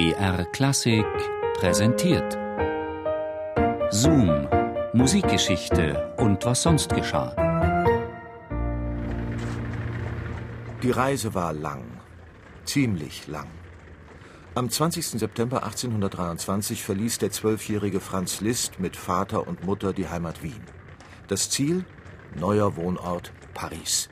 BR Klassik präsentiert. Zoom, Musikgeschichte und was sonst geschah. Die Reise war lang, ziemlich lang. Am 20. September 1823 verließ der zwölfjährige Franz Liszt mit Vater und Mutter die Heimat Wien. Das Ziel? Neuer Wohnort Paris.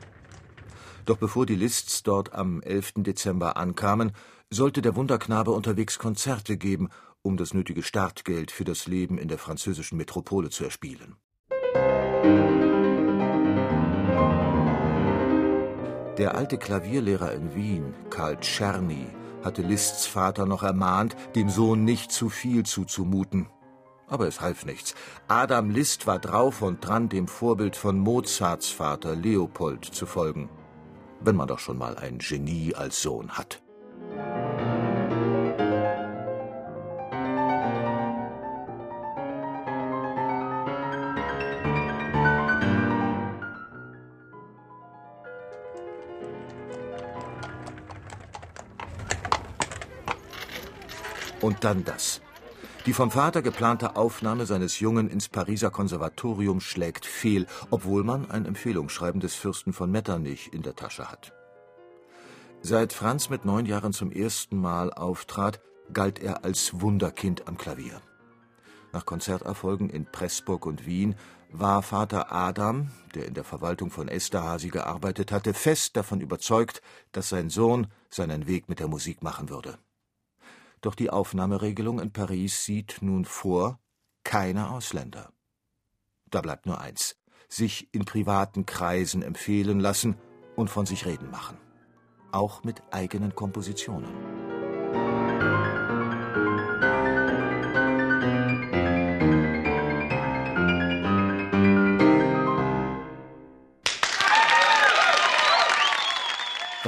Doch bevor die Liszts dort am 11. Dezember ankamen, sollte der Wunderknabe unterwegs Konzerte geben, um das nötige Startgeld für das Leben in der französischen Metropole zu erspielen. Der alte Klavierlehrer in Wien, Karl Czerny, hatte Liszts Vater noch ermahnt, dem Sohn nicht zu viel zuzumuten. Aber es half nichts. Adam Liszt war drauf und dran, dem Vorbild von Mozarts Vater Leopold zu folgen. Wenn man doch schon mal ein Genie als Sohn hat. Und dann das. Die vom Vater geplante Aufnahme seines Jungen ins Pariser Konservatorium schlägt fehl, obwohl man ein Empfehlungsschreiben des Fürsten von Metternich in der Tasche hat. Seit Franz mit neun Jahren zum ersten Mal auftrat, galt er als Wunderkind am Klavier. Nach Konzerterfolgen in Pressburg und Wien war Vater Adam, der in der Verwaltung von Esterhazy gearbeitet hatte, fest davon überzeugt, dass sein Sohn seinen Weg mit der Musik machen würde. Doch die Aufnahmeregelung in Paris sieht nun vor keine Ausländer. Da bleibt nur eins sich in privaten Kreisen empfehlen lassen und von sich reden machen. Auch mit eigenen Kompositionen.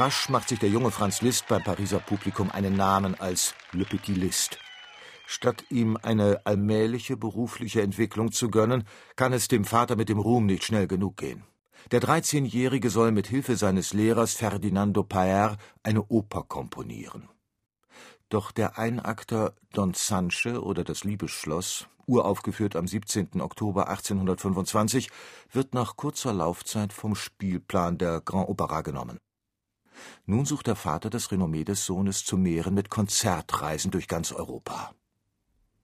Rasch macht sich der junge Franz Liszt beim Pariser Publikum einen Namen als Le Petit Liszt. Statt ihm eine allmähliche berufliche Entwicklung zu gönnen, kann es dem Vater mit dem Ruhm nicht schnell genug gehen. Der 13-Jährige soll mit Hilfe seines Lehrers Ferdinando Paer eine Oper komponieren. Doch der Einakter Don Sanche oder das Liebesschloss, uraufgeführt am 17. Oktober 1825, wird nach kurzer Laufzeit vom Spielplan der Grand Opera genommen. Nun sucht der Vater das Renommee des Sohnes zu mehren mit Konzertreisen durch ganz Europa.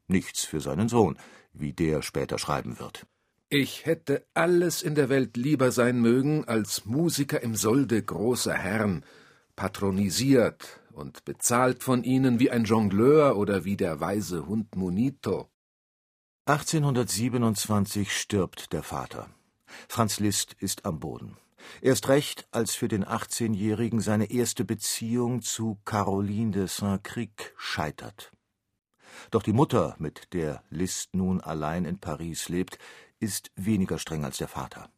Nichts für seinen Sohn, wie der später schreiben wird. Ich hätte alles in der Welt lieber sein mögen als Musiker im Solde großer Herren, patronisiert und bezahlt von ihnen wie ein Jongleur oder wie der weise Hund Munito. 1827 stirbt der Vater. Franz Liszt ist am Boden. Erst recht, als für den 18-Jährigen seine erste Beziehung zu Caroline de Saint-Cric scheitert. Doch die Mutter, mit der Liszt nun allein in Paris lebt, ist weniger streng als der Vater.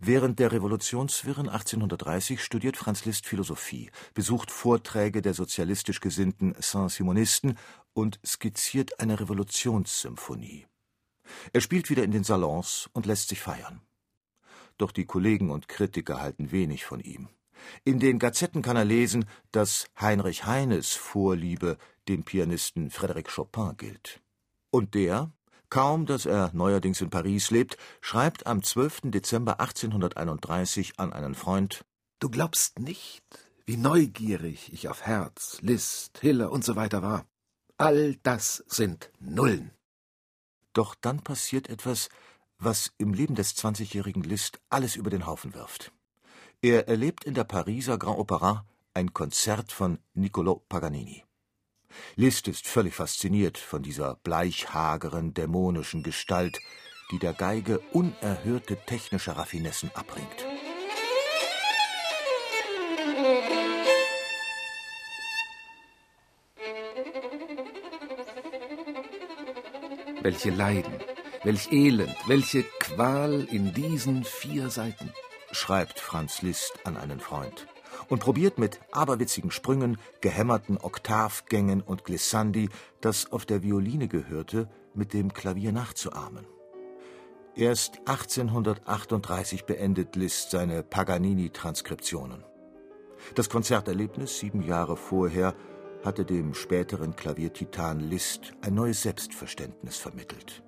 Während der Revolutionswirren 1830 studiert Franz Liszt Philosophie, besucht Vorträge der sozialistisch gesinnten Saint-Simonisten und skizziert eine Revolutionssymphonie. Er spielt wieder in den Salons und lässt sich feiern doch die Kollegen und Kritiker halten wenig von ihm. In den Gazetten kann er lesen, dass Heinrich Heines Vorliebe dem Pianisten Frédéric Chopin gilt. Und der, kaum dass er neuerdings in Paris lebt, schreibt am 12. Dezember 1831 an einen Freund Du glaubst nicht, wie neugierig ich auf Herz, Liszt, Hiller und so weiter war. All das sind Nullen. Doch dann passiert etwas, was im Leben des 20-jährigen Liszt alles über den Haufen wirft. Er erlebt in der Pariser Grand Opera ein Konzert von Niccolò Paganini. Liszt ist völlig fasziniert von dieser bleichhageren, dämonischen Gestalt, die der Geige unerhörte technische Raffinessen abbringt. Welche Leiden, Welch Elend, welche Qual in diesen vier Seiten, schreibt Franz Liszt an einen Freund und probiert mit aberwitzigen Sprüngen, gehämmerten Oktavgängen und Glissandi das auf der Violine gehörte mit dem Klavier nachzuahmen. Erst 1838 beendet Liszt seine Paganini-Transkriptionen. Das Konzerterlebnis sieben Jahre vorher hatte dem späteren Klaviertitan Liszt ein neues Selbstverständnis vermittelt.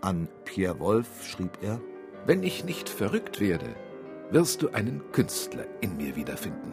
An Pierre Wolf schrieb er: Wenn ich nicht verrückt werde, wirst du einen Künstler in mir wiederfinden.